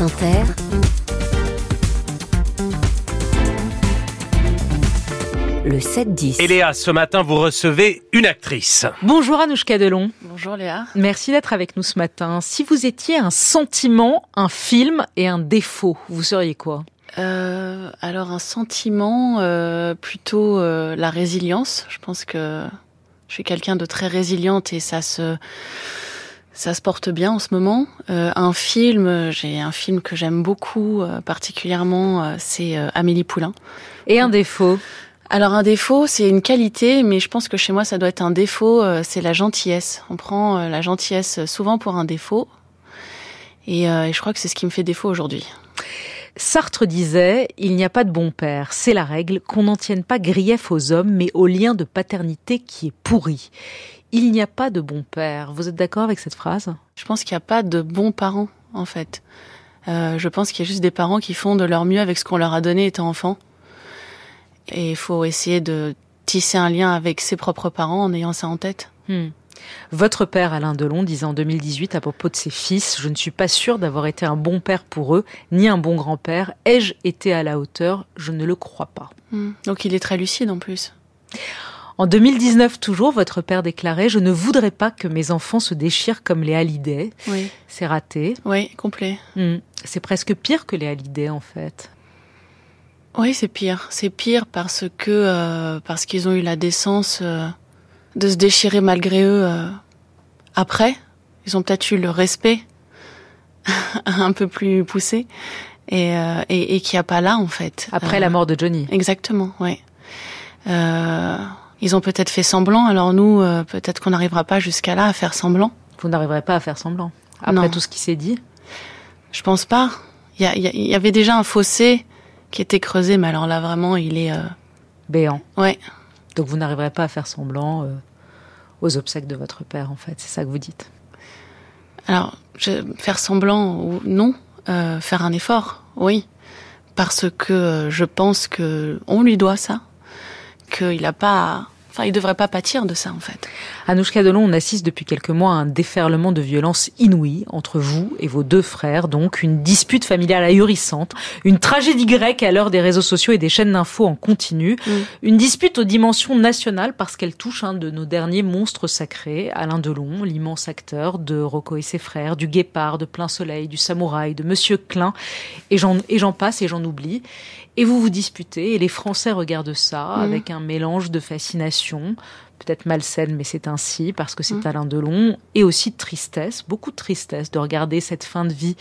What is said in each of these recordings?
France Inter, le 7-10. Et Léa, ce matin, vous recevez une actrice. Bonjour Anouchka Delon. Bonjour Léa. Merci d'être avec nous ce matin. Si vous étiez un sentiment, un film et un défaut, vous seriez quoi? Euh, alors un sentiment, euh, plutôt euh, la résilience. Je pense que je suis quelqu'un de très résiliente et ça se ça se porte bien en ce moment. Euh, un film, j'ai un film que j'aime beaucoup euh, particulièrement, euh, c'est Amélie Poulain. Et un défaut? Alors un défaut, c'est une qualité, mais je pense que chez moi ça doit être un défaut, c'est la gentillesse. On prend la gentillesse souvent pour un défaut, et, et je crois que c'est ce qui me fait défaut aujourd'hui. Sartre disait Il n'y a pas de bon père, c'est la règle, qu'on n'en tienne pas grief aux hommes, mais au lien de paternité qui est pourri. Il n'y a pas de bon père. Vous êtes d'accord avec cette phrase? Je pense qu'il n'y a pas de bons parents, en fait. Euh, je pense qu'il y a juste des parents qui font de leur mieux avec ce qu'on leur a donné étant enfant. Et il faut essayer de tisser un lien avec ses propres parents en ayant ça en tête. Hmm. Votre père, Alain Delon, disait en 2018 à propos de ses fils Je ne suis pas sûr d'avoir été un bon père pour eux, ni un bon grand-père. Ai-je été à la hauteur? Je ne le crois pas. Hmm. Donc il est très lucide en plus. En 2019 toujours, votre père déclarait Je ne voudrais pas que mes enfants se déchirent comme les Hallyday. Oui, C'est raté. oui, complet. Hmm. C'est presque pire que les Hallyday en fait. Oui, c'est pire. C'est pire parce que euh, parce qu'ils ont eu la décence euh, de se déchirer malgré eux euh, après. Ils ont peut-être eu le respect un peu plus poussé et, et, et qu'il n'y a pas là en fait. Après la mort de Johnny. Exactement, oui. Euh, ils ont peut-être fait semblant, alors nous, euh, peut-être qu'on n'arrivera pas jusqu'à là à faire semblant. Vous n'arriverez pas à faire semblant. Après Non. tout ce qui s'est dit? Je pense pas. Il y, y avait déjà un fossé qui était creusé, mais alors là vraiment, il est. euh, Béant. Ouais, Donc vous n'arriverez pas à faire semblant euh, aux obsèques de votre père en fait. C'est ça que vous dites? Alors, je, faire semblant ou non, faire un effort, oui, parce que je pense que on lui doit ça, qu'il a pas, enfin, il devrait pas pâtir de ça en fait. Anouchka Delon, on assiste depuis quelques mois à un déferlement de violence inouïe entre vous et vos deux frères, donc une dispute familiale ahurissante, une tragédie grecque à l'heure des réseaux sociaux et des chaînes d'infos en continu, Mm. une dispute aux dimensions nationales parce qu'elle touche un de nos derniers monstres sacrés, Alain Delon, l'immense acteur de Rocco et ses frères, du Guépard, de Plein Soleil, du Samouraï, de Monsieur Klein, et j'en passe et j'en oublie. Et vous vous disputez et les Français regardent ça Mm. avec un mélange de fascination, peut-être malsaine, mais c'est ainsi parce que c'est Mm. Alain Delon, et aussi de tristesse, beaucoup de tristesse de regarder cette fin de vie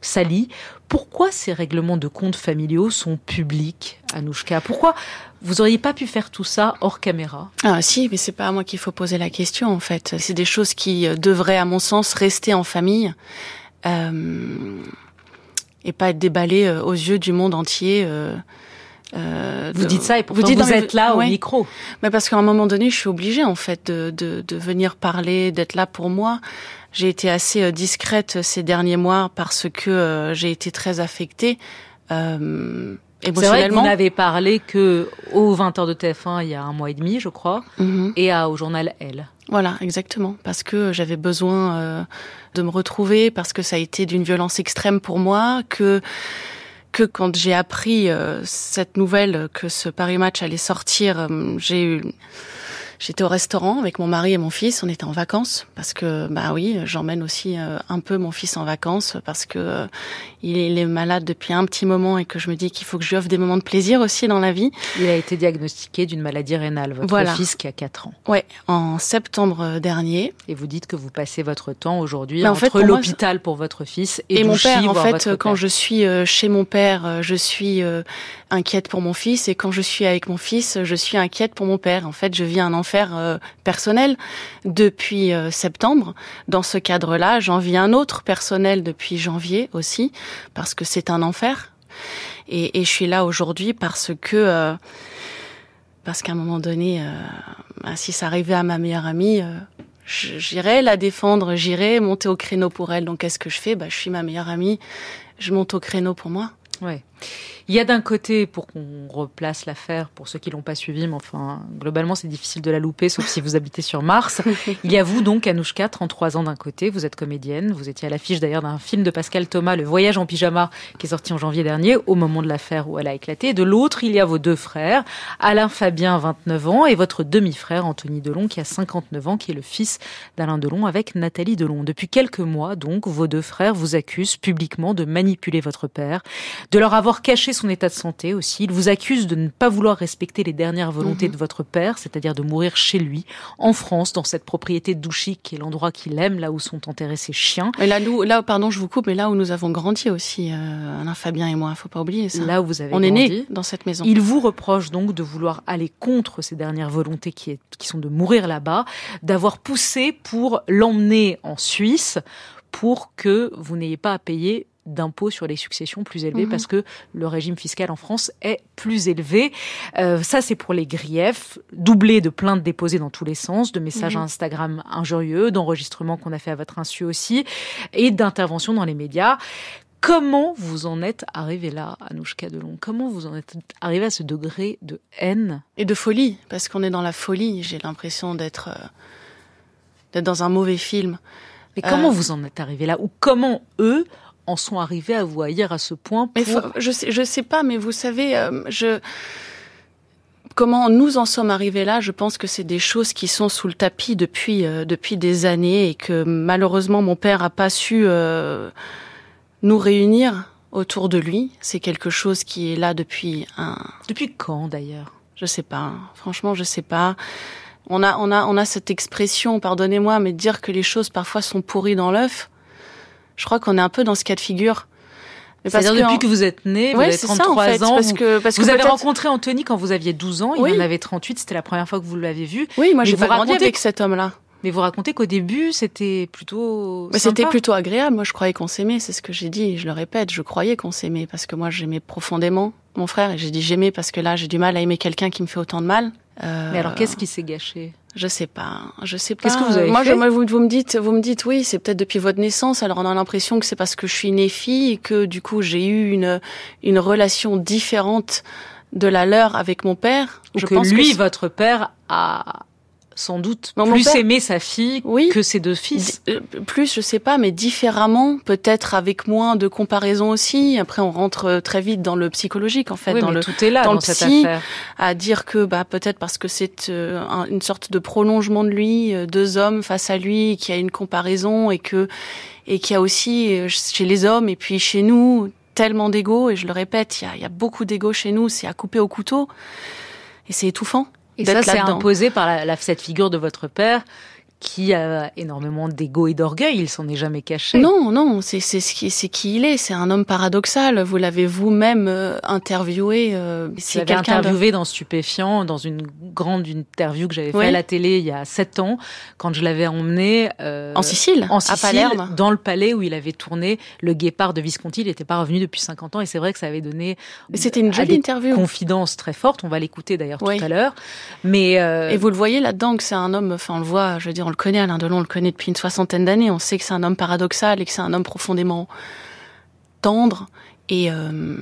salie. Pourquoi ces règlements de comptes familiaux sont publics, Anouchka? Pourquoi vous auriez pas pu faire tout ça hors caméra? Ah si, mais c'est pas à moi qu'il faut poser la question en fait. C'est des choses qui euh, devraient, à mon sens, rester en famille euh, et pas être déballées euh, aux yeux du monde entier. euh, euh, Vous de- dites ça et pourtant vous, dites êtes là au Ouais. micro. Mais parce qu'à un moment donné, je suis obligée en fait de, de, de venir parler, d'être là pour moi. J'ai été assez euh, discrète ces derniers mois parce que euh, j'ai été très affectée euh, C'est vrai que vous émotionnellement. n'avez parlé que aux 20h de TF1 il y a un mois et demi, je crois, Mhm. et à, au journal Elle. Voilà, exactement. Parce que j'avais besoin euh, de me retrouver, parce que ça a été d'une violence extrême pour moi, que que quand j'ai appris euh, cette nouvelle que ce Paris Match allait sortir, euh, j'ai eu J'étais au restaurant avec mon mari et mon fils. On était en vacances parce que, bah oui, j'emmène aussi euh, un peu mon fils en vacances parce que euh, il est- malade depuis un petit moment et que je me dis qu'il faut que je lui offre des moments de plaisir aussi dans la vie. Il a été diagnostiqué d'une maladie rénale, votre Voilà. fils qui a 4 ans. Ouais, en septembre euh, dernier. Et vous dites que vous passez votre temps aujourd'hui Mais en entre moi, l'hôpital pour votre fils et, Et mon père, en fait, quand père. je suis chez mon père, je suis inquiète pour mon fils, et quand je suis avec mon fils, je suis inquiète pour mon père. En fait, je vis un euh, personnel depuis euh, septembre. Dans ce cadre-là, j'en vis un autre personnel depuis janvier aussi, parce que c'est un enfer. Et, je suis là aujourd'hui parce que euh, parce qu'à un moment donné, bah, si ça arrivait à ma meilleure amie, j'irais la défendre, j'irais monter au créneau pour elle. Donc qu'est-ce que je fais? Bah, Je suis ma meilleure amie, je monte au créneau pour moi. Il y a d'un côté, pour qu'on replace l'affaire, pour ceux qui l'ont pas suivi, mais enfin, globalement, c'est difficile de la louper, sauf si vous habitez sur Mars. Il y a vous, donc, Anouchka, 33 ans d'un côté, vous êtes comédienne, vous étiez à l'affiche d'ailleurs d'un film de Pascal Thomas, Le Voyage en pyjama, qui est sorti en janvier dernier, au moment de l'affaire où elle a éclaté. De l'autre, il y a vos deux frères, Alain Fabien, 29 ans, et votre demi-frère, Anthony Delon, qui a 59 ans, qui est le fils d'Alain Delon avec Nathalie Delon. Depuis quelques mois, donc, vos deux frères vous accusent publiquement de manipuler votre père, de leur avoir caché son état de santé aussi. Il vous accuse de ne pas vouloir respecter les dernières volontés mhm. de votre père, c'est-à-dire de mourir chez lui, en France, dans cette propriété Douchy, qui est l'endroit qu'il aime, là où sont enterrés ses chiens. Et là, là, pardon, je vous coupe, mais là où nous avons grandi aussi, euh, Alain Fabien et moi, faut pas oublier ça. Là où vous avez On est né dans cette maison. Il vous reproche donc de vouloir aller contre ces dernières volontés qui, est, qui sont de mourir là-bas, d'avoir poussé pour l'emmener en Suisse pour que vous n'ayez pas à payer d'impôts sur les successions plus élevés mhm. parce que le régime fiscal en France est plus élevé. Euh, ça, c'est pour les griefs, doublés de plaintes déposées dans tous les sens, de messages mhm. Instagram injurieux, d'enregistrements qu'on a fait à votre insu aussi, et d'interventions dans les médias. Comment vous en êtes arrivé là, Anouchka Delon? Comment vous en êtes arrivé à ce degré de haine? Et de folie, parce qu'on est dans la folie. J'ai l'impression d'être euh, dans un mauvais film. Mais comment euh, vous en êtes arrivé là? Ou comment eux en sont arrivés à vous haïr à ce point pour... Je sais, je sais pas, mais vous savez, euh, je comment nous en sommes arrivés là, je pense que c'est des choses qui sont sous le tapis depuis euh, depuis des années et que malheureusement mon père a pas su euh, nous réunir autour de lui. C'est quelque chose qui est là depuis un. Depuis quand d'ailleurs? Je sais pas. Franchement, je sais pas. On a on a on a cette expression, pardonnez-moi, mais dire que les choses parfois sont pourries dans l'œuf. Je crois qu'on est un peu dans ce cas de figure. C'est-à-dire depuis que vous êtes né, vous avez 33 ans, parce vous, que, parce vous avez rencontré Anthony quand vous aviez 12 ans, il en avait 38, c'était la première fois que vous l'avez vu. Oui, moi j'ai pas grandi avec cet homme-là. Mais vous racontez qu'au début, c'était plutôt. C'était plutôt agréable. Moi, je croyais qu'on s'aimait. C'est ce que j'ai dit. Je le répète. Je croyais qu'on s'aimait parce que moi, j'aimais profondément mon frère. Et j'ai dit j'aimais parce que là, j'ai du mal à aimer quelqu'un qui me fait autant de mal. Euh... Mais alors, qu'est-ce qui s'est gâché? Je sais pas, je sais pas. Qu'est-ce que vous avez moi, fait moi, vous, vous, me dites, vous me dites, oui, c'est peut-être depuis votre naissance. Alors on a l'impression que c'est parce que je suis née fille et que du coup j'ai eu une une relation différente de la leur avec mon père. Ou je que pense lui, votre père, a sans doute plus aimer sa fille que ses deux fils. Euh, plus, je sais pas, mais différemment, peut-être avec moins de comparaison aussi. Après, on rentre euh, très vite dans le psychologique, en fait, dans le tout est là dans, le psy, à dire que bah peut-être parce que c'est euh, une sorte de prolongement de lui, deux hommes face à lui, qui a une comparaison et que et qu'il y a aussi chez les hommes et puis chez nous tellement d'ego. Et je le répète, il y a, y a beaucoup d'ego chez nous, c'est à couper au couteau et c'est étouffant. Et ça, c'est imposé par la, cette figure de votre père qui a énormément d'ego et d'orgueil, il s'en est jamais caché. Non, non, c'est c'est ce qui c'est qui il est, c'est un homme paradoxal. Vous l'avez vous-même euh, interviewé. Euh, c'est interviewé dans Stupéfiant, dans une grande interview que j'avais fait à la télé il y a sept ans, quand je l'avais emmené euh, en Sicile, en Sicile, à Palerme, dans le palais où il avait tourné le Guépard de Visconti. Il n'était pas revenu depuis 50 ans et c'est vrai que ça avait donné. C'était une jolie interview. Confidence très forte. On va l'écouter d'ailleurs tout à l'heure. Mais euh, et vous le voyez là-dedans que c'est un homme. Enfin, on le voit. Je veux dire on le connaît, Alain Delon, on le connaît depuis une soixantaine d'années. On sait que c'est un homme paradoxal et que c'est un homme profondément tendre et euh,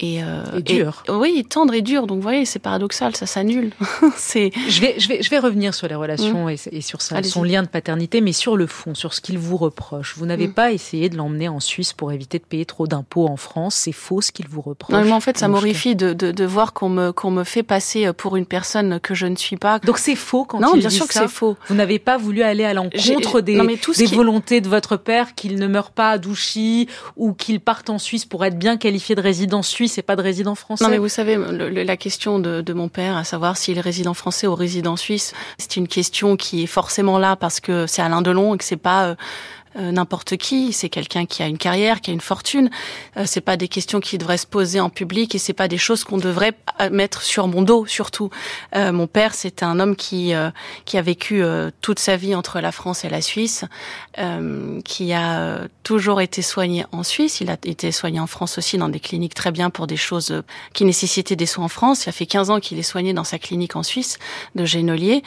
et, euh, et dur. oui, tendre et dur. Donc, vous voyez, c'est paradoxal, ça s'annule. c'est. Je vais, je vais, je vais revenir sur les relations mmh. et, et, sur sa, son lien de paternité, mais sur le fond, sur ce qu'il vous reproche. Vous n'avez mmh. pas essayé de l'emmener en Suisse pour éviter de payer trop d'impôts en France. C'est faux ce qu'il vous reproche. Non, mais en fait, ça m'horrifie de, de, de, voir qu'on me, qu'on me fait passer pour une personne que je ne suis pas. Donc, c'est faux quand non, il bien sûr que c'est faux. Vous n'avez pas voulu aller à l'encontre des, des volontés de votre père qu'il ne meure pas à Douchy ou qu'il parte en Suisse pour être bien qualifié de résident suisse et pas de résident français. Non, mais vous savez, la question de, mon père, à savoir s'il est résident français ou résident suisse, c'est une question qui est forcément là parce que c'est Alain Delon et que c'est pas euh, euh, n'importe qui. C'est quelqu'un qui a une carrière, qui a une fortune. Euh, c'est pas des questions qui devraient se poser en public et c'est pas des choses qu'on devrait euh, mettre sur mon dos surtout. Euh, mon père, c'était un homme qui qui a vécu toute sa vie entre la France et la Suisse, qui a toujours été soigné en Suisse. Il a été soigné en France aussi dans des cliniques très bien pour des choses qui nécessitaient des soins en France. Il a fait 15 ans qu'il est soigné dans sa clinique en Suisse de Génolier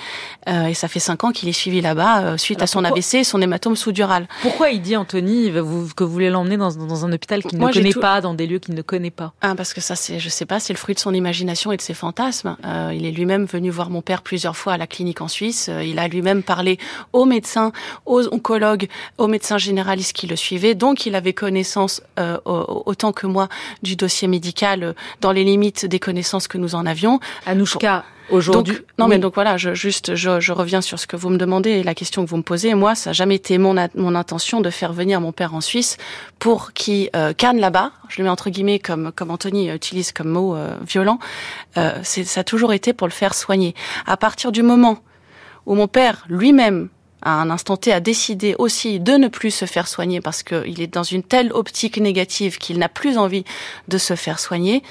et ça fait 5 ans qu'il est suivi là-bas suite à son AVC et son hématome sous-dural. Pourquoi il dit, Anthony, que vous voulez l'emmener dans, dans, un hôpital qu'il ne connaît pas, dans des lieux qu'il ne connaît pas? Ah, Parce que ça, c'est, je sais pas, c'est le fruit de son imagination et de ses fantasmes. Euh, il est lui-même venu voir mon père plusieurs fois à la clinique en Suisse. Euh, il a lui-même parlé aux médecins, aux oncologues, aux médecins généralistes qui le suivaient. Donc, il avait connaissance, euh, autant que moi, du dossier médical euh, dans les limites des connaissances que nous en avions. Anouchka, aujourd'hui. Non, mais donc voilà, je, juste, je, je, reviens sur ce que vous me demandez et la question que vous me posez. Moi, ça n'a jamais été mon, mon intention de faire venir mon père en Suisse pour qu'il euh, canne là-bas. Je le mets entre guillemets comme, comme Anthony utilise comme mot euh, violent. Euh, ça a toujours été pour le faire soigner. À partir du moment où mon père lui-même à un instant T, a décidé aussi de ne plus se faire soigner parce qu'il est dans une telle optique négative qu'il n'a plus envie de se faire soigner,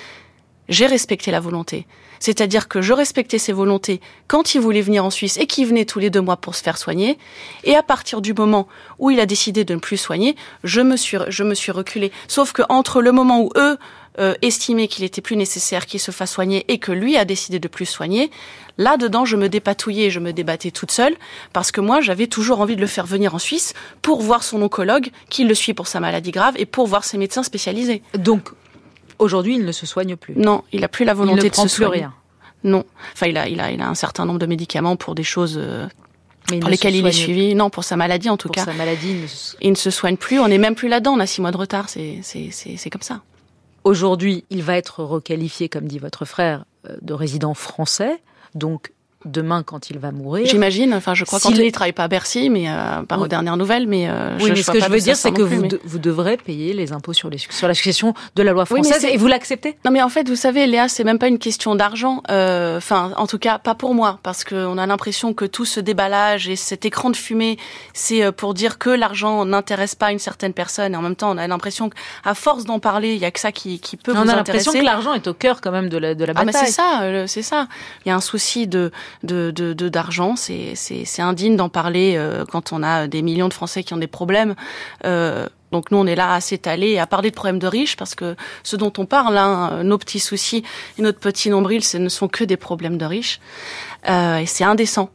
j'ai respecté la volonté. C'est-à-dire que je respectais ses volontés quand il voulait venir en Suisse et qu'il venait tous les deux mois pour se faire soigner. Et à partir du moment où il a décidé de ne plus soigner, je me suis, je me suis reculée. Sauf que entre le moment où eux euh, estimaient qu'il était plus nécessaire qu'il se fasse soigner et que lui a décidé de plus soigner, là-dedans, je me dépatouillais, je me débattais toute seule parce que moi, j'avais toujours envie de le faire venir en Suisse pour voir son oncologue qui le suit pour sa maladie grave et pour voir ses médecins spécialisés. Donc, Aujourd'hui, il ne se soigne plus. Non, il a plus la volonté il ne de prend se plus soigner. rien. Non, enfin il a, il a, il a un certain nombre de médicaments pour des choses euh, pour lesquelles il est suivi. Non, pour sa maladie en tout pour cas. Pour sa maladie, il ne, se... il ne se soigne plus. On n'est même plus là-dedans. On a six mois de retard. C'est, c'est, c'est, c'est comme ça. Aujourd'hui, il va être requalifié, comme dit votre frère, euh, de résident français. Donc, demain quand il va mourir. J'imagine. Enfin, je crois si qu'Anthony ne travaille pas à Bercy, mais euh, par oui. aux dernières nouvelles. Mais euh, oui, je, mais je ce que je veux dire, c'est que plus, vous, mais... de, vous devrez payer les impôts sur les sur la succession de la loi française oui, et vous l'acceptez Non, mais en fait, vous savez, Léa, c'est même pas une question d'argent. Enfin, en tout cas, pas pour moi, parce qu'on a l'impression que tout ce déballage et cet écran de fumée, c'est pour dire que l'argent n'intéresse pas une certaine personne. Et en même temps, on a l'impression qu'à force d'en parler, il y a que ça qui, qui peut on vous a intéresser. l'impression que l'argent est au cœur quand même de la de la bataille. Ah, mais c'est ça, c'est ça. Il y a un souci de de de, de d'argent, c'est c'est indigne d'en parler euh, quand on a des millions de Français qui ont des problèmes. Euh, donc nous, on est là à s'étaler et à parler de problèmes de riches parce que ce dont on parle, hein, nos petits soucis et notre petit nombril, ce ne sont que des problèmes de riches. Euh, et c'est indécent.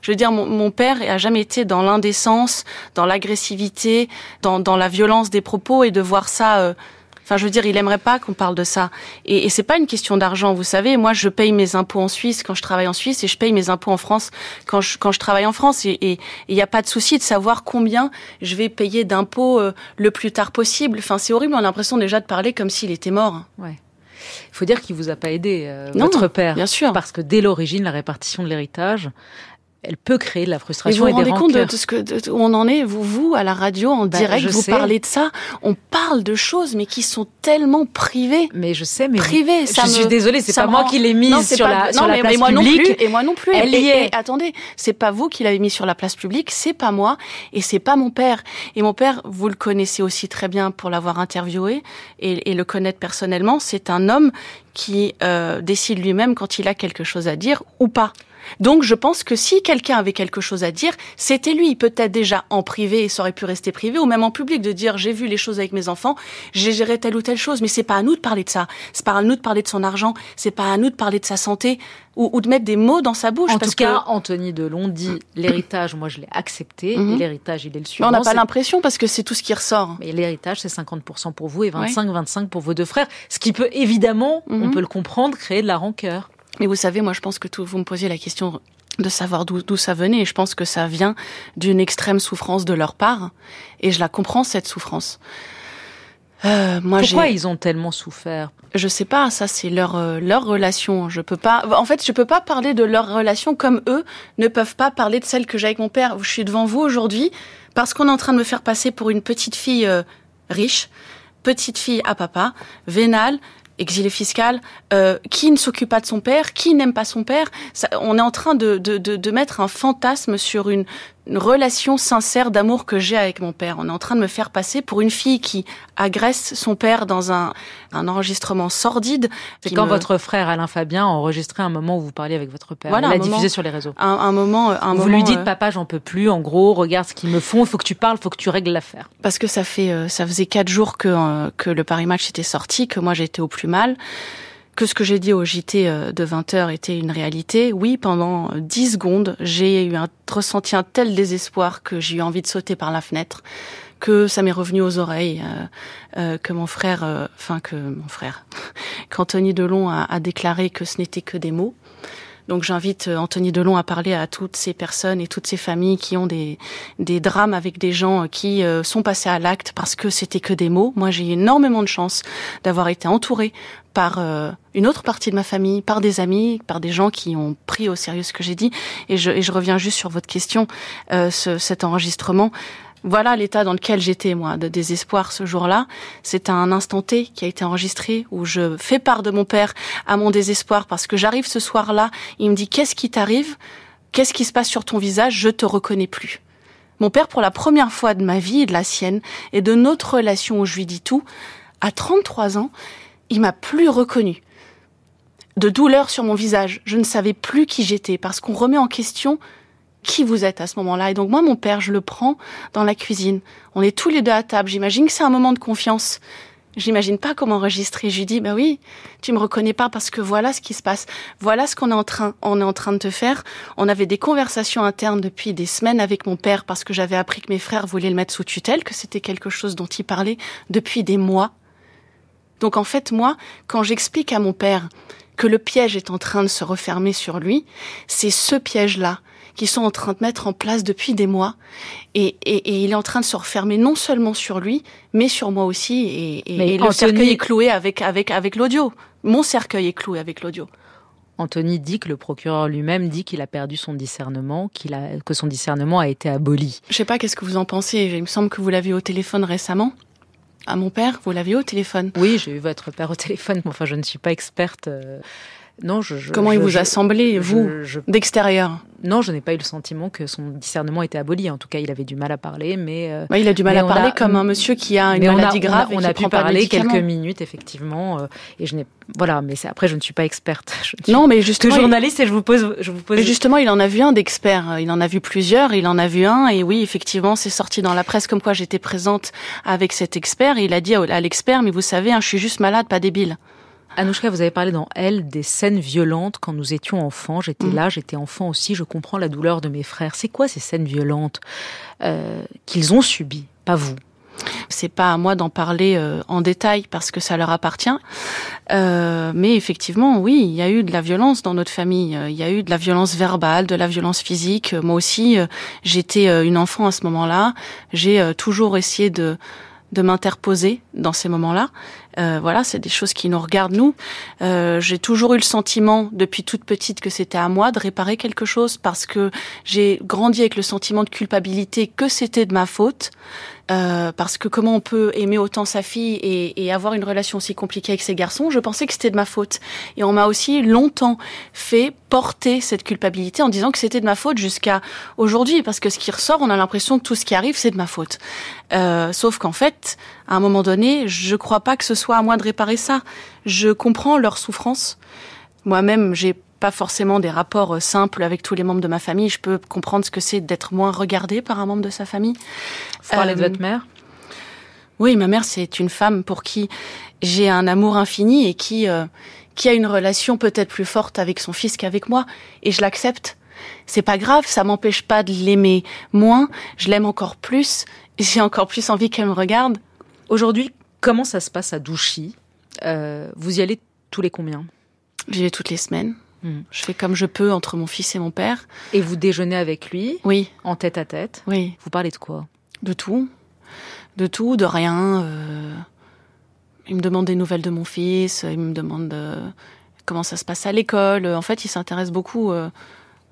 Je veux dire, mon, mon père a jamais été dans l'indécence, dans l'agressivité, dans, dans la violence des propos et de voir ça... Euh, Enfin, je veux dire, il aimerait pas qu'on parle de ça. Et, et c'est pas une question d'argent, vous savez. Moi, je paye mes impôts en Suisse quand je travaille en Suisse et je paye mes impôts en France quand je, quand je travaille en France. Et il n'y a pas de souci de savoir combien je vais payer d'impôts euh, le plus tard possible. Enfin, c'est horrible. On a l'impression déjà de parler comme s'il était mort. Ouais. Il faut dire qu'il vous a pas aidé, euh, non, votre père. Bien sûr. Parce que dès l'origine, la répartition de l'héritage, elle peut créer de la frustration et vous vous rendez compte de, de ce que de, où on en est vous vous à la radio en Bah, direct je vous sais. parlez de ça. On parle de choses mais qui sont tellement privées. Mais je sais, mais privées je ça suis me- désolée, c'est pas moi qui l'ai mise non, sur pas- la non, sur la place mais moi non publique. plus et moi non plus. Elle et, y est. et attendez c'est pas vous qui l'avez mis sur la place publique c'est pas moi et c'est pas mon père. Et mon père vous le connaissez aussi très bien pour l'avoir interviewé et, et le connaître personnellement c'est un homme qui euh, décide lui-même quand il a quelque chose à dire ou pas donc je pense que si quelqu'un avait quelque chose à dire, c'était lui, peut-être déjà en privé et ça aurait pu rester privé, ou même en public, de dire j'ai vu les choses avec mes enfants, j'ai géré telle ou telle chose, mais c'est pas à nous de parler de ça, c'est pas à nous de parler de son argent, c'est pas à nous de parler de sa santé, ou, ou de mettre des mots dans sa bouche. En parce tout cas, que... Anthony Delon dit l'héritage, moi je l'ai accepté, Mhm. et l'héritage il est le suivant. on n'a pas l'impression parce que c'est tout ce qui ressort. Mais l'héritage, c'est 50% pour vous et 25-25 pour vos deux frères. Ce qui peut évidemment, on Mhm. peut le comprendre, créer de la rancœur. Mais vous savez, moi je pense que tout, vous me posiez la question de savoir d'où ça venait, et je pense que ça vient d'une extrême souffrance de leur part, et je la comprends cette souffrance. Euh, moi, Pourquoi ils ont tellement souffert? Je sais pas, ça c'est leur euh, leur relation. Je peux pas. En fait, je peux pas parler de leur relation comme eux ne peuvent pas parler de celle que j'ai avec mon père. Je suis devant vous aujourd'hui parce qu'on est en train de me faire passer pour une petite fille euh, riche, petite fille à papa, vénale, exilée fiscale, euh, qui ne s'occupe pas de son père, qui n'aime pas son père. Ça, on est en train de, de, de, de mettre un fantasme sur une, une relation sincère d'amour que j'ai avec mon père. On est en train de me faire passer pour une fille qui agresse son père dans un, un enregistrement sordide. C'est quand me- votre frère Alain Fabien a enregistré un moment où vous parliez avec votre père. Voilà, Il l'a moment. diffusé sur les réseaux. un, un moment, un vous moment, lui dites, euh, papa, j'en peux plus. En gros, regarde ce qu'ils me font. Il faut que tu parles, il faut que tu règles l'affaire. parce que ça fait, euh, ça faisait quatre jours que euh, que le Paris Match était sorti, que moi j'étais au plus mal, que ce que j'ai dit au JT euh, de 20 heures était une réalité. Oui, pendant 10 secondes, j'ai eu un ressenti un tel désespoir que j'ai eu envie de sauter par la fenêtre, que ça m'est revenu aux oreilles, euh, que mon frère, enfin que mon frère, qu'Anthony Delon a, a déclaré que ce n'était que des mots. Donc j'invite euh, Anthony Delon à parler à toutes ces personnes et toutes ces familles qui ont des, des drames avec des gens euh, qui euh, sont passés à l'acte parce que c'était que des mots. Moi j'ai énormément de chance d'avoir été entourée par une autre partie de ma famille, par des amis, par des gens qui ont pris au sérieux ce que j'ai dit. Et je, et je reviens juste sur votre question, ce, cet enregistrement. Voilà l'état dans lequel j'étais, moi, de désespoir ce jour-là. C'est un instant T qui a été enregistré où je fais part de mon père à mon désespoir parce que j'arrive ce soir-là. Il me dit, qu'est-ce qui t'arrive? Qu'est-ce qui se passe sur ton visage? Je te reconnais plus. Mon père, pour la première fois de ma vie et de la sienne et de notre relation où je lui dis tout, à 33 ans, il m'a plus reconnu. De douleur sur mon visage. Je ne savais plus qui j'étais parce qu'on remet en question qui vous êtes à ce moment-là. Et donc moi, mon père, je le prends dans la cuisine. On est tous les deux à table. J'imagine que c'est un moment de confiance. J'imagine pas comment enregistrer. Je lui dis, bah oui, tu me reconnais pas parce que voilà ce qui se passe. Voilà ce qu'on est en train, on est en train de te faire. On avait des conversations internes depuis des semaines avec mon père parce que j'avais appris que mes frères voulaient le mettre sous tutelle, que c'était quelque chose dont il parlait depuis des mois. Donc en fait, moi, quand j'explique à mon père que le piège est en train de se refermer sur lui, c'est ce piège-là qui sont en train de mettre en place depuis des mois. Et, et, il est en train de se refermer non seulement sur lui, mais sur moi aussi. Et, et le cercueil est cloué avec, avec, avec l'audio. Mon cercueil est cloué avec l'audio. Anthony dit que le procureur lui-même dit qu'il a perdu son discernement, qu'il a, que son discernement a été aboli. Je sais pas qu'est-ce que vous en pensez. Il me semble que vous l'avez au téléphone récemment. À mon père, vous l'avez au téléphone Oui, j'ai eu votre père au téléphone. Enfin, je ne suis pas experte. Euh, non, je, Comment il vous a semblé, vous, d'extérieur? Non, je n'ai pas eu le sentiment que son discernement était aboli. En tout cas, il avait du mal à parler, mais... Euh, il a du mal à parler comme un monsieur qui a une maladie grave on a, pu parler quelques minutes, effectivement. Euh, et je n'ai... Voilà, mais après, je ne suis pas experte. Non, mais justement... Que journaliste, et je vous pose... Je vous pose... Mais justement, il en a vu un d'expert. Il en a vu plusieurs, il en a vu un. Et oui, effectivement, c'est sorti dans la presse comme quoi j'étais présente avec cet expert. Et il a dit à l'expert, mais vous savez, hein, je suis juste malade, pas débile. Anouchka, vous avez parlé dans Elle des scènes violentes quand nous étions enfants. J'étais mm. là, j'étais enfant aussi, je comprends la douleur de mes frères. C'est quoi ces scènes violentes euh, qu'ils ont subies, pas vous c'est pas à moi d'en parler euh, en détail parce que ça leur appartient. Euh, mais effectivement, oui, il y a eu de la violence dans notre famille. Il y a eu de la violence verbale, de la violence physique. Moi aussi, j'étais une enfant à ce moment-là. J'ai toujours essayé de de m'interposer dans ces moments-là. Euh, voilà, c'est des choses qui nous regardent nous. Euh, j'ai toujours eu le sentiment depuis toute petite que c'était à moi de réparer quelque chose parce que j'ai grandi avec le sentiment de culpabilité que c'était de ma faute. Euh, parce que comment on peut aimer autant sa fille et, et, avoir une relation aussi compliquée avec ses garçons, je pensais que c'était de ma faute. Et on m'a aussi longtemps fait porter cette culpabilité en disant que c'était de ma faute jusqu'à aujourd'hui, parce que ce qui ressort, on a l'impression que tout ce qui arrive, c'est de ma faute. Euh, sauf qu'en fait, à un moment donné, je crois pas que ce soit à moi de réparer ça. Je comprends leur souffrance. Moi-même, j'ai pas forcément des rapports euh, simples avec tous les membres de ma famille. Je peux comprendre ce que c'est d'être moins regardé par un membre de sa famille. Vous parlez de euh, votre mère Oui, ma mère, c'est une femme pour qui j'ai un amour infini et qui, euh, qui a une relation peut-être plus forte avec son fils qu'avec moi. Et je l'accepte. C'est pas grave, ça m'empêche pas de l'aimer moins. Je l'aime encore plus. J'ai encore plus envie qu'elle me regarde. Aujourd'hui, comment ça se passe à Douchy? Vous y allez tous les combien? J'y vais toutes les semaines. Hmm. Je fais comme je peux entre mon fils et mon père. Et vous déjeunez avec lui Oui. En tête à tête Oui. Vous parlez de quoi? De tout. De tout, de rien. Euh... Il me demande des nouvelles de mon fils, il me demande euh, comment ça se passe à l'école. En fait, il s'intéresse beaucoup euh,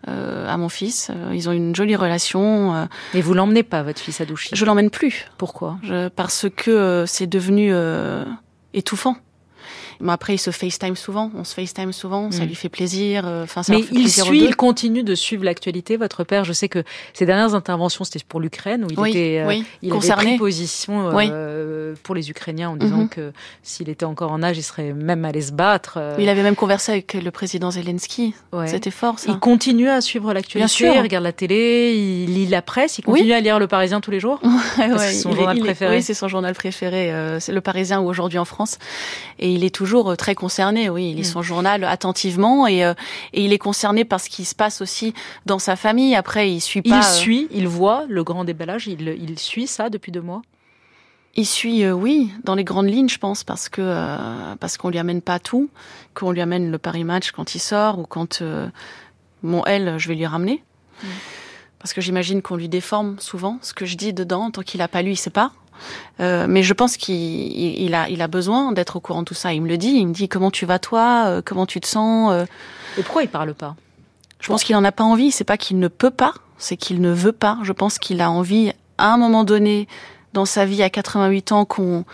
euh, à mon fils. Ils ont une jolie relation. Et vous l'emmenez pas, votre fils, à Douchy? Je l'emmène plus. Pourquoi? Parce que c'est devenu étouffant. Mais après, il se FaceTime souvent. On se FaceTime souvent. Ça mm. lui fait plaisir. Euh, enfin, ça Mais fait il suit, il continue de suivre l'actualité. Votre père, je sais que ses dernières interventions, c'était pour l'Ukraine, où il était, euh, il avait pris position euh, pour les Ukrainiens en disant mm-hmm. que s'il était encore en âge, il serait même allé se battre. Il avait même conversé avec le président Zelensky. C'était fort. Ça. Il continue à suivre l'actualité. Il regarde la télé, il lit la presse, il continue à lire Le Parisien tous les jours? c'est son journal préféré. Oui, c'est son journal préféré. c'est Le Parisien ou aujourd'hui en France. Et il est toujours toujours très concerné. Oui, il lit mm. son journal attentivement et, et il est concerné par ce qui se passe aussi dans sa famille. Après, il suit pas. Il suit, il voit le grand déballage. Il, il suit ça depuis deux mois? Il suit, euh, oui, dans les grandes lignes, je pense, parce que euh, parce qu'on lui amène pas tout, qu'on lui amène le Paris Match quand il sort ou quand euh, mon elle, je vais lui ramener. Mm. Parce que j'imagine qu'on lui déforme souvent ce que je dis dedans, tant qu'il a pas lu, il sait pas. Mais je pense qu'il a, il a besoin d'être au courant de tout ça. Il me le dit, il me dit comment tu vas toi, comment tu te sens? Et pourquoi il parle pas? Je pense qu'il en a pas envie. C'est pas qu'il ne peut pas, c'est qu'il ne veut pas. Je pense qu'il a envie à un moment donné dans sa vie à 88 ans qu'on,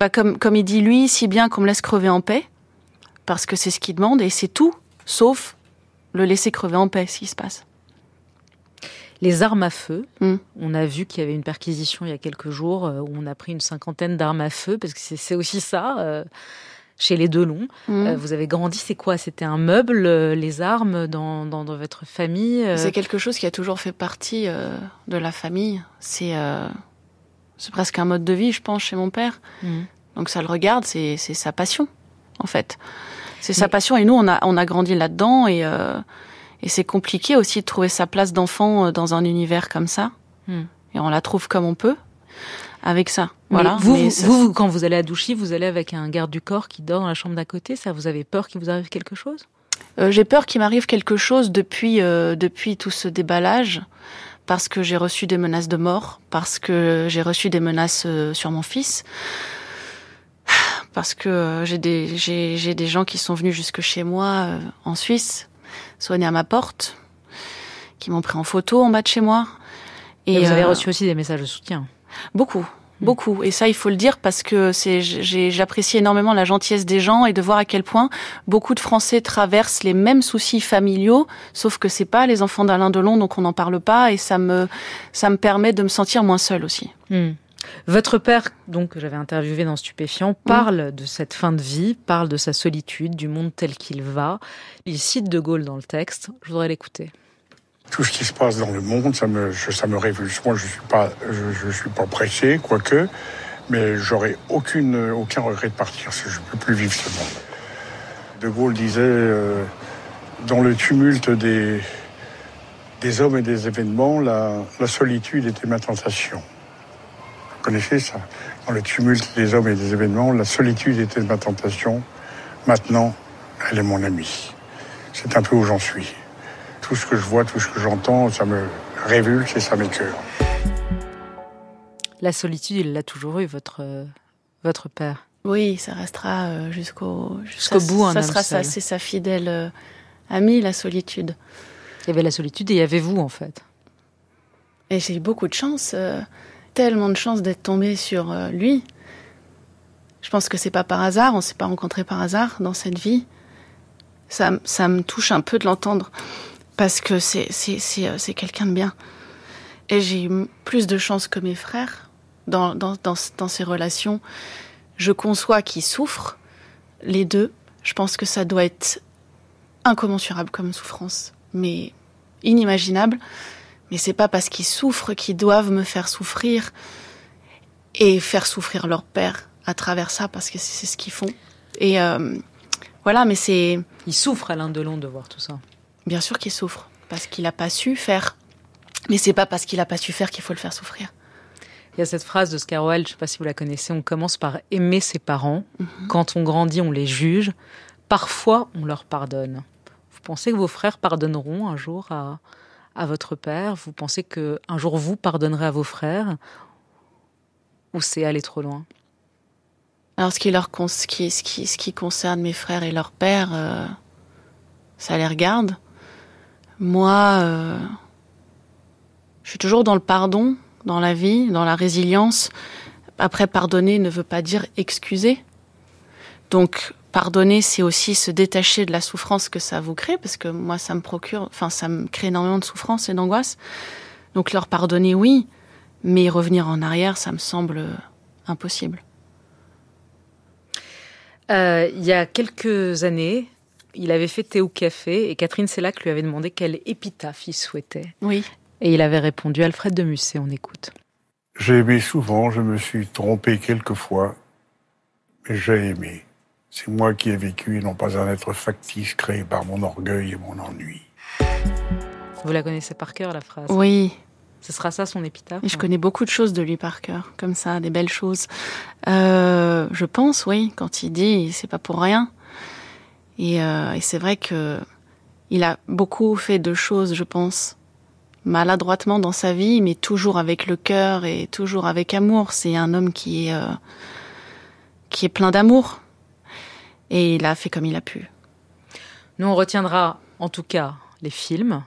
bah, comme, comme il dit lui, si bien qu'on me laisse crever en paix, parce que c'est ce qu'il demande et c'est tout, sauf le laisser crever en paix, ce qui se passe. Les armes à feu, hmm. on a vu qu'il y avait une perquisition il y a quelques jours euh, où on a pris une cinquantaine d'armes à feu, parce que c'est aussi ça. Euh, chez les Delon. Mmh. Euh, vous avez grandi, c'est quoi? C'était un meuble, euh, les armes dans, dans, votre famille C'est quelque chose qui a toujours fait partie de la famille. C'est c'est presque un mode de vie, je pense, chez mon père. Mmh. Donc ça le regarde, c'est sa passion, en fait. C'est sa passion et nous, on a, on a grandi là-dedans et, et c'est compliqué aussi de trouver sa place d'enfant dans un univers comme ça. Mmh. Et on la trouve comme on peut avec ça. Voilà. Vous, vous, quand vous allez à Douchy, vous allez avec un garde du corps qui dort dans la chambre d'à côté. Ça, vous avez peur qu'il vous arrive quelque chose? Euh, J'ai peur qu'il m'arrive quelque chose depuis euh, depuis tout ce déballage, parce que j'ai reçu des menaces de mort, parce que j'ai reçu des menaces euh, sur mon fils, parce que j'ai des j'ai des gens qui sont venus jusque chez moi en Suisse, sonner à ma porte, qui m'ont pris en photo en bas de chez moi. Et, Et vous avez reçu aussi des messages de soutien. Beaucoup, mm. beaucoup. Et ça, il faut le dire parce que c'est, j'apprécie énormément la gentillesse des gens et de voir à quel point beaucoup de Français traversent les mêmes soucis familiaux, sauf que c'est pas les enfants d'Alain Delon, donc on n'en parle pas et ça me, ça me permet de me sentir moins seule aussi. Mm. Votre père, donc que j'avais interviewé dans Stupéfiant, parle de cette fin de vie, parle de sa solitude, du monde tel qu'il va. Il cite De Gaulle dans le texte. Je voudrais l'écouter tout ce qui se passe dans le monde, ça me, ça me révulse. Moi, je suis pas, je, suis pas pressé, quoique, mais j'aurais aucune, aucun regret de partir. Je ne peux plus vivre ce monde. De Gaulle disait, euh, dans le tumulte des, des hommes et des événements, la, la solitude était ma tentation. Vous connaissez ça Dans le tumulte des hommes et des événements, la solitude était ma tentation. Maintenant, elle est mon amie. C'est un peu où j'en suis tout ce que je vois, tout ce que j'entends, ça me révulse et ça m'écœure. La solitude, il l'a toujours eu, votre, euh, votre père. Oui, ça restera euh, jusqu'au jusqu'au bout. Un ça sera ça, c'est sa fidèle euh, amie, la solitude. Il y avait la solitude et il y avait vous, en fait. Et j'ai eu beaucoup de chance, tellement de chance d'être tombée sur lui. Je pense que c'est pas par hasard, on s'est pas rencontrés par hasard dans cette vie. Ça, ça me touche un peu de l'entendre parce que c'est c'est euh, c'est quelqu'un de bien. Et j'ai eu plus de chance que mes frères dans dans dans, dans ces relations. Je conçois qu'ils souffrent les deux. Je pense que ça doit être incommensurable comme souffrance, mais inimaginable. Mais c'est pas parce qu'ils souffrent qu'ils doivent me faire souffrir et faire souffrir leur père à travers ça parce que c'est ce qu'ils font. Et euh, voilà, mais c'est. Ils souffrent Alain Delon de voir tout ça. Bien sûr qu'il souffre, parce qu'il n'a pas su faire. Mais c'est pas parce qu'il n'a pas su faire qu'il faut le faire souffrir. Il y a cette phrase de Scarwell, je ne sais pas si vous la connaissez, on commence par aimer ses parents. Mhm. Quand on grandit, on les juge. Parfois, on leur pardonne. Vous pensez que vos frères pardonneront un jour à, à votre père Vous pensez que un jour vous pardonnerez à vos frères Ou c'est aller trop loin? Alors, ce qui, leur, ce, qui, ce, qui, ce qui concerne mes frères et leur père, euh, ça les regarde. Moi, euh, je suis toujours dans le pardon, dans la vie, dans la résilience. Après, pardonner ne veut pas dire excuser. Donc, pardonner, c'est aussi se détacher de la souffrance que ça vous crée, parce que moi, ça me procure, enfin, ça me crée énormément de souffrance et d'angoisse. Donc, leur pardonner, oui, mais revenir en arrière, ça me semble impossible. Euh, il y a quelques années, il avait fait thé au café et Catherine Sellac lui avait demandé quelle épitaphe il souhaitait. Oui. Et il avait répondu Alfred de Musset, on écoute. J'ai aimé souvent, je me suis trompé quelquefois, mais j'ai aimé. C'est moi qui ai vécu et non pas un être factice créé par mon orgueil et mon ennui. Vous la connaissez par cœur, la phrase Oui. Ce sera ça son épitaphe Et je connais beaucoup de choses de lui par cœur, comme ça, des belles choses. Euh, je pense, oui, quand il dit, c'est pas pour rien. Et, euh, et c'est vrai que il a beaucoup fait de choses, je pense, maladroitement dans sa vie, mais toujours avec le cœur et toujours avec amour. C'est un homme qui est, euh, qui est plein d'amour. Et il a fait comme il a pu. Nous, on retiendra en tout cas les films.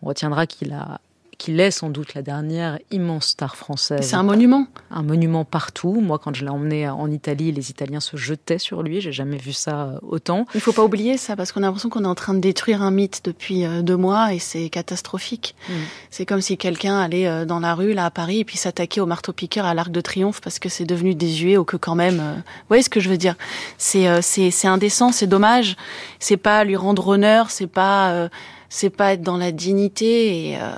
On retiendra qu'il a qu'il est sans doute la dernière immense star française. C'est un monument. Un monument partout. Moi, quand je l'ai emmené en Italie, les Italiens se jetaient sur lui. J'ai jamais vu ça autant. Il faut pas oublier ça parce qu'on a l'impression qu'on est en train de détruire un mythe depuis euh, deux mois et c'est catastrophique. Mm. C'est comme si quelqu'un allait euh, dans la rue là à Paris et puis s'attaquait au marteau-piqueur à l'Arc de Triomphe parce que c'est devenu désuet ou que quand même. Euh... Vous voyez ce que je veux dire C'est c'est c'est indécent, c'est dommage. C'est pas lui rendre honneur, c'est pas c'est pas être dans la dignité et euh,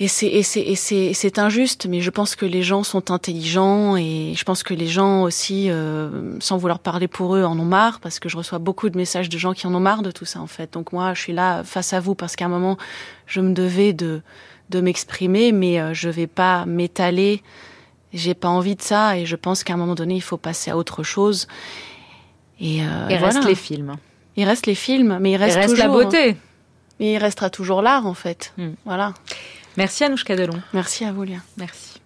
et c'est et c'est et c'est c'est injuste mais je pense que les gens sont intelligents et je pense que les gens aussi euh, sans vouloir parler pour eux en ont marre parce que je reçois beaucoup de messages de gens qui en ont marre de tout ça en fait. Donc moi je suis là face à vous parce qu'à un moment je me devais de de m'exprimer mais euh, je vais pas m'étaler. J'ai pas envie de ça et je pense qu'à un moment donné il faut passer à autre chose. Et, euh, et voilà. reste les films il reste les films, mais il reste, il reste toujours, la beauté. Mais il restera toujours l'art, en fait. Mm. Voilà. Merci Anouchka Delon. Merci à vous, Léa. Merci.